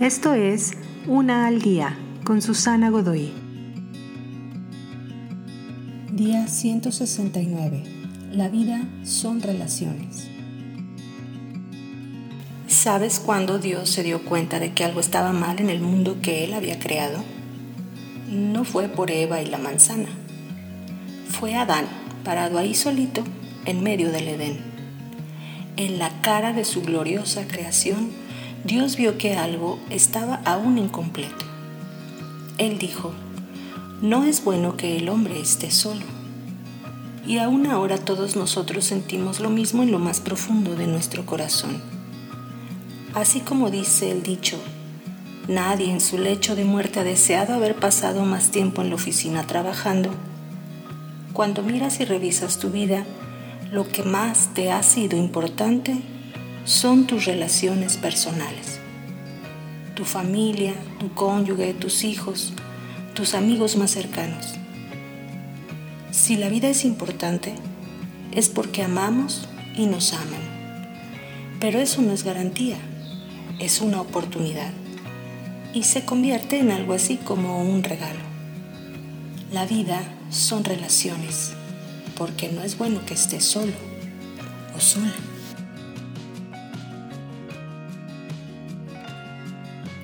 Esto es Una al Día con Susana Godoy. Día 169. La vida son relaciones. ¿Sabes cuándo Dios se dio cuenta de que algo estaba mal en el mundo que Él había creado? No fue por Eva y la manzana. Fue Adán, parado ahí solito, en medio del Edén. En la cara de su gloriosa creación, Dios vio que algo estaba aún incompleto. Él dijo, no es bueno que el hombre esté solo. Y aún ahora todos nosotros sentimos lo mismo en lo más profundo de nuestro corazón. Así como dice el dicho, nadie en su lecho de muerte ha deseado haber pasado más tiempo en la oficina trabajando. Cuando miras y revisas tu vida, lo que más te ha sido importante son tus relaciones personales. Tu familia, tu cónyuge, tus hijos, tus amigos más cercanos. Si la vida es importante, es porque amamos y nos aman. Pero eso no es garantía, es una oportunidad y se convierte en algo así como un regalo. La vida son relaciones, porque no es bueno que estés solo o sola.